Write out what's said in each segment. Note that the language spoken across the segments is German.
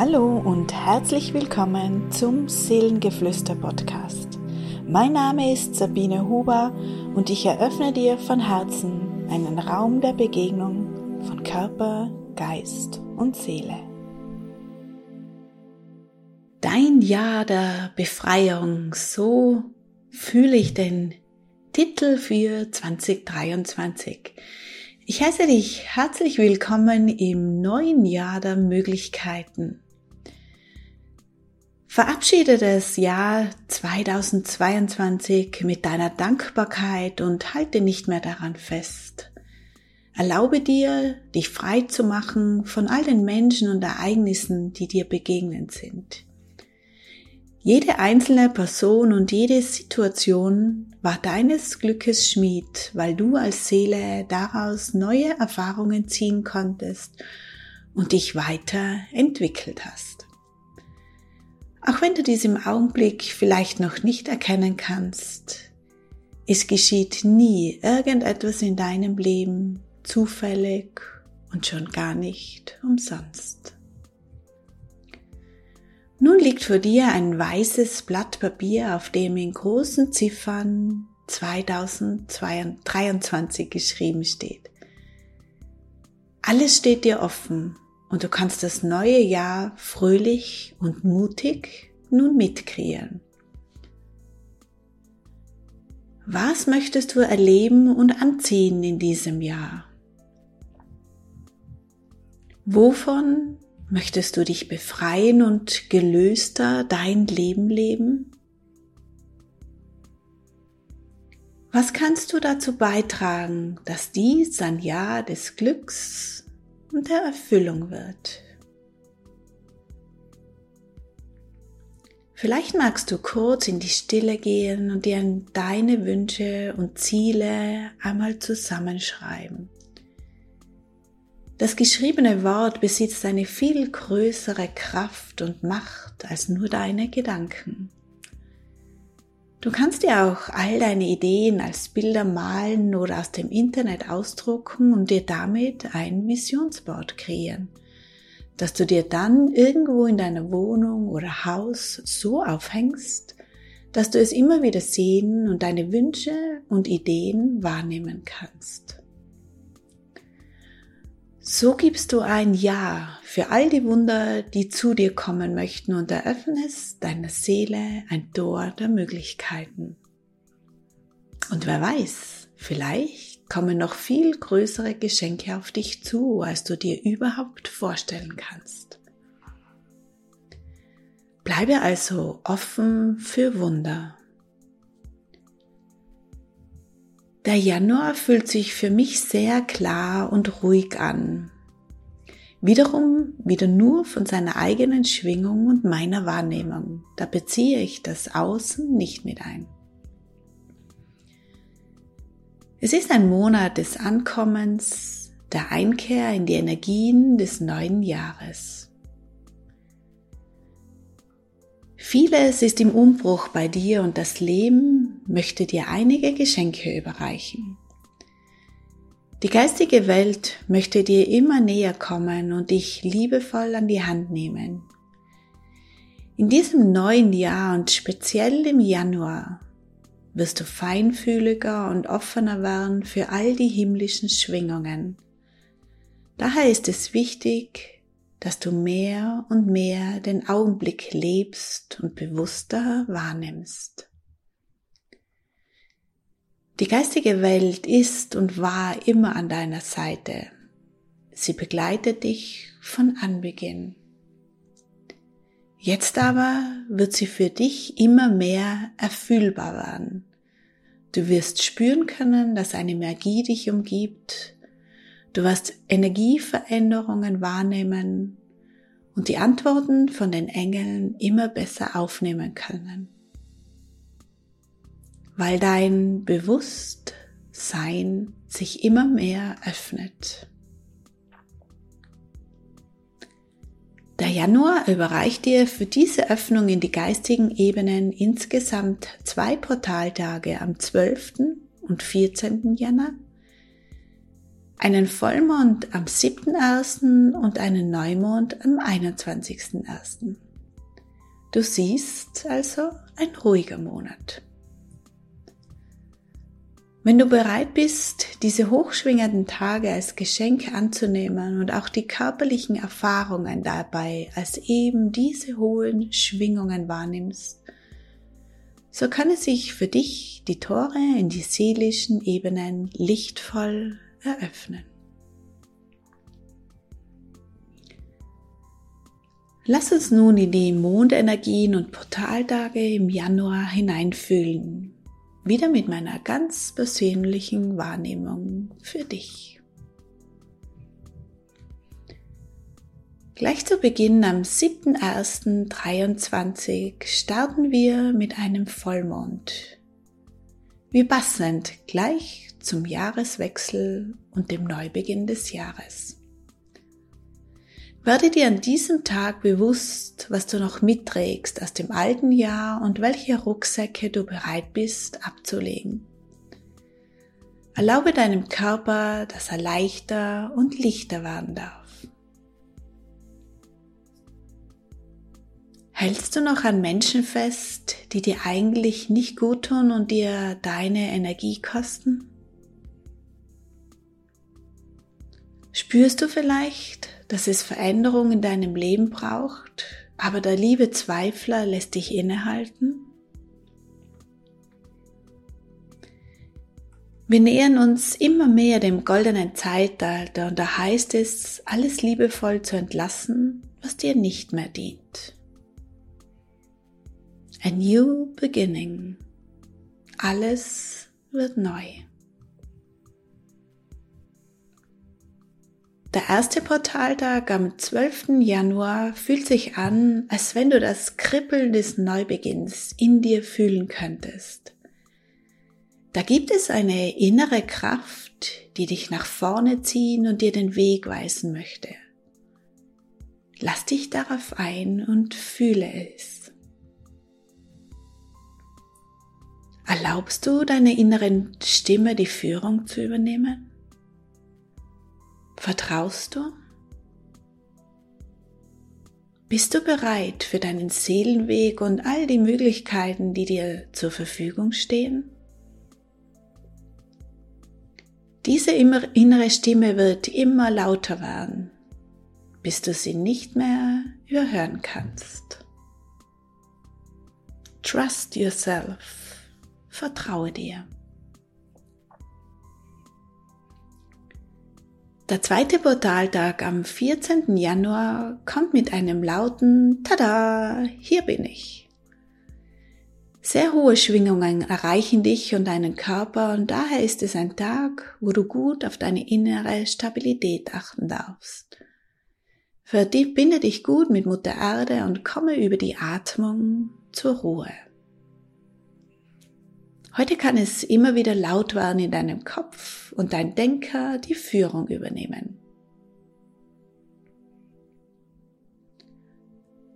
Hallo und herzlich willkommen zum Seelengeflüster Podcast. Mein Name ist Sabine Huber und ich eröffne dir von Herzen einen Raum der Begegnung von Körper, Geist und Seele. Dein Jahr der Befreiung, so fühle ich den Titel für 2023. Ich heiße dich herzlich willkommen im neuen Jahr der Möglichkeiten. Verabschiede das Jahr 2022 mit deiner Dankbarkeit und halte nicht mehr daran fest. Erlaube dir, dich frei zu machen von all den Menschen und Ereignissen, die dir begegnet sind. Jede einzelne Person und jede Situation war deines Glückes Schmied, weil du als Seele daraus neue Erfahrungen ziehen konntest und dich weiter entwickelt hast. Auch wenn du dies im Augenblick vielleicht noch nicht erkennen kannst, es geschieht nie irgendetwas in deinem Leben zufällig und schon gar nicht umsonst. Nun liegt vor dir ein weißes Blatt Papier, auf dem in großen Ziffern 2023 geschrieben steht. Alles steht dir offen und du kannst das neue Jahr fröhlich und mutig nun mitkreieren. Was möchtest du erleben und anziehen in diesem Jahr? Wovon Möchtest du dich befreien und gelöster dein Leben leben? Was kannst du dazu beitragen, dass dies ein Jahr des Glücks und der Erfüllung wird? Vielleicht magst du kurz in die Stille gehen und dir deine Wünsche und Ziele einmal zusammenschreiben. Das geschriebene Wort besitzt eine viel größere Kraft und Macht als nur deine Gedanken. Du kannst dir auch all deine Ideen als Bilder malen oder aus dem Internet ausdrucken und dir damit ein Visionsboard kreieren, das du dir dann irgendwo in deiner Wohnung oder Haus so aufhängst, dass du es immer wieder sehen und deine Wünsche und Ideen wahrnehmen kannst. So gibst du ein Ja für all die Wunder, die zu dir kommen möchten und eröffnest deiner Seele ein Tor der Möglichkeiten. Und wer weiß, vielleicht kommen noch viel größere Geschenke auf dich zu, als du dir überhaupt vorstellen kannst. Bleibe also offen für Wunder. Der Januar fühlt sich für mich sehr klar und ruhig an. Wiederum wieder nur von seiner eigenen Schwingung und meiner Wahrnehmung. Da beziehe ich das Außen nicht mit ein. Es ist ein Monat des Ankommens, der Einkehr in die Energien des neuen Jahres. Vieles ist im Umbruch bei dir und das Leben möchte dir einige Geschenke überreichen. Die geistige Welt möchte dir immer näher kommen und dich liebevoll an die Hand nehmen. In diesem neuen Jahr und speziell im Januar wirst du feinfühliger und offener werden für all die himmlischen Schwingungen. Daher ist es wichtig, dass du mehr und mehr den Augenblick lebst und bewusster wahrnimmst. Die geistige Welt ist und war immer an deiner Seite. Sie begleitet dich von Anbeginn. Jetzt aber wird sie für dich immer mehr erfühlbar werden. Du wirst spüren können, dass eine Magie dich umgibt, Du wirst Energieveränderungen wahrnehmen und die Antworten von den Engeln immer besser aufnehmen können. Weil dein Bewusstsein sich immer mehr öffnet. Der Januar überreicht dir für diese Öffnung in die geistigen Ebenen insgesamt zwei Portaltage am 12. und 14. Januar einen Vollmond am 7.1. und einen Neumond am 21.1. Du siehst also ein ruhiger Monat. Wenn du bereit bist, diese hochschwingenden Tage als Geschenk anzunehmen und auch die körperlichen Erfahrungen dabei als eben diese hohen Schwingungen wahrnimmst, so kann es sich für dich die Tore in die seelischen Ebenen lichtvoll eröffnen. Lass uns nun in die Mondenergien und Portaltage im Januar hineinfühlen wieder mit meiner ganz persönlichen Wahrnehmung für dich. Gleich zu Beginn am 7.1.23 starten wir mit einem Vollmond. Wie passend gleich zum Jahreswechsel und dem Neubeginn des Jahres. Werde dir an diesem Tag bewusst, was du noch mitträgst aus dem alten Jahr und welche Rucksäcke du bereit bist abzulegen. Erlaube deinem Körper, dass er leichter und lichter werden darf. Hältst du noch an Menschen fest, die dir eigentlich nicht gut tun und dir deine Energie kosten? Spürst du vielleicht, dass es Veränderung in deinem Leben braucht, aber der liebe Zweifler lässt dich innehalten? Wir nähern uns immer mehr dem goldenen Zeitalter und da heißt es, alles liebevoll zu entlassen, was dir nicht mehr dient. A new beginning. Alles wird neu. Der erste Portaltag am 12. Januar fühlt sich an, als wenn du das Kribbeln des Neubeginns in dir fühlen könntest. Da gibt es eine innere Kraft, die dich nach vorne ziehen und dir den Weg weisen möchte. Lass dich darauf ein und fühle es. Erlaubst du deiner inneren Stimme die Führung zu übernehmen? Vertraust du? Bist du bereit für deinen Seelenweg und all die Möglichkeiten, die dir zur Verfügung stehen? Diese innere Stimme wird immer lauter werden, bis du sie nicht mehr überhören kannst. Trust yourself. Vertraue dir. Der zweite Portaltag am 14. Januar kommt mit einem lauten Tada, hier bin ich. Sehr hohe Schwingungen erreichen dich und deinen Körper und daher ist es ein Tag, wo du gut auf deine innere Stabilität achten darfst. Verbinde dich gut mit Mutter Erde und komme über die Atmung zur Ruhe. Heute kann es immer wieder laut werden in deinem Kopf und dein Denker die Führung übernehmen.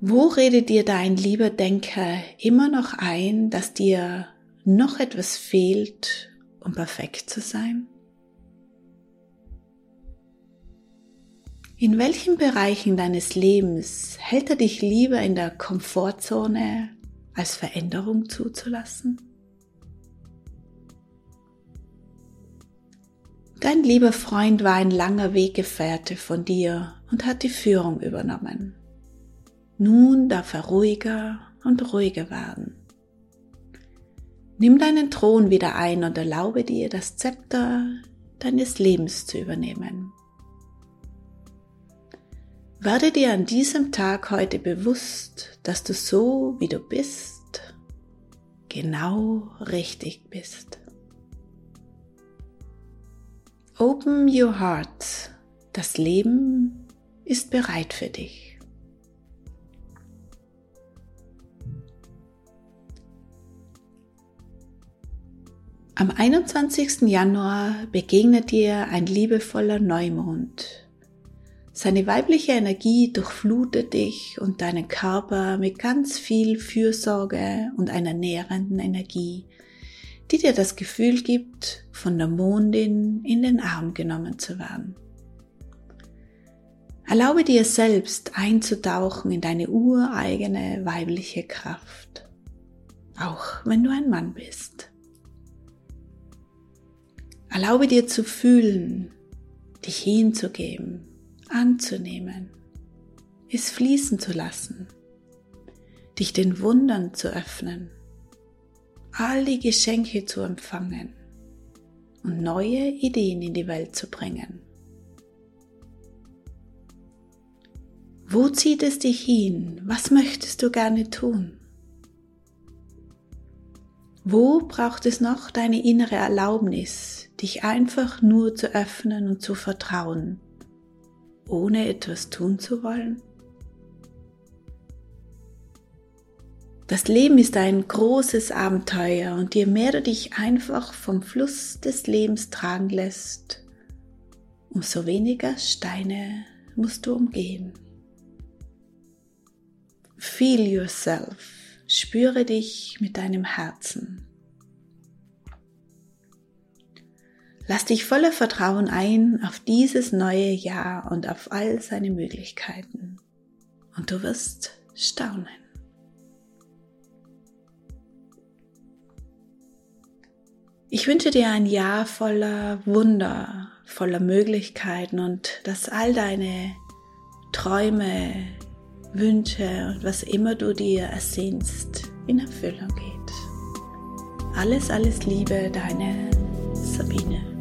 Wo redet dir dein lieber Denker immer noch ein, dass dir noch etwas fehlt, um perfekt zu sein? In welchen Bereichen deines Lebens hält er dich lieber in der Komfortzone, als Veränderung zuzulassen? Dein lieber Freund war ein langer Weggefährte von dir und hat die Führung übernommen. Nun darf er ruhiger und ruhiger werden. Nimm deinen Thron wieder ein und erlaube dir, das Zepter deines Lebens zu übernehmen. Werde dir an diesem Tag heute bewusst, dass du so, wie du bist, genau richtig bist. Open your heart. Das Leben ist bereit für dich. Am 21. Januar begegnet dir ein liebevoller Neumond. Seine weibliche Energie durchflutet dich und deinen Körper mit ganz viel Fürsorge und einer nährenden Energie, die dir das Gefühl gibt, von der Mondin in den Arm genommen zu werden. Erlaube dir selbst einzutauchen in deine ureigene weibliche Kraft, auch wenn du ein Mann bist. Erlaube dir zu fühlen, dich hinzugeben, anzunehmen, es fließen zu lassen, dich den Wundern zu öffnen, all die Geschenke zu empfangen und neue Ideen in die Welt zu bringen. Wo zieht es dich hin? Was möchtest du gerne tun? Wo braucht es noch deine innere Erlaubnis, dich einfach nur zu öffnen und zu vertrauen, ohne etwas tun zu wollen? Das Leben ist ein großes Abenteuer und je mehr du dich einfach vom Fluss des Lebens tragen lässt, umso weniger Steine musst du umgehen. Feel yourself. Spüre dich mit deinem Herzen. Lass dich voller Vertrauen ein auf dieses neue Jahr und auf all seine Möglichkeiten. Und du wirst staunen. Ich wünsche dir ein Jahr voller Wunder, voller Möglichkeiten und dass all deine Träume, Wünsche und was immer du dir ersehnst, in Erfüllung geht. Alles, alles Liebe, deine Sabine.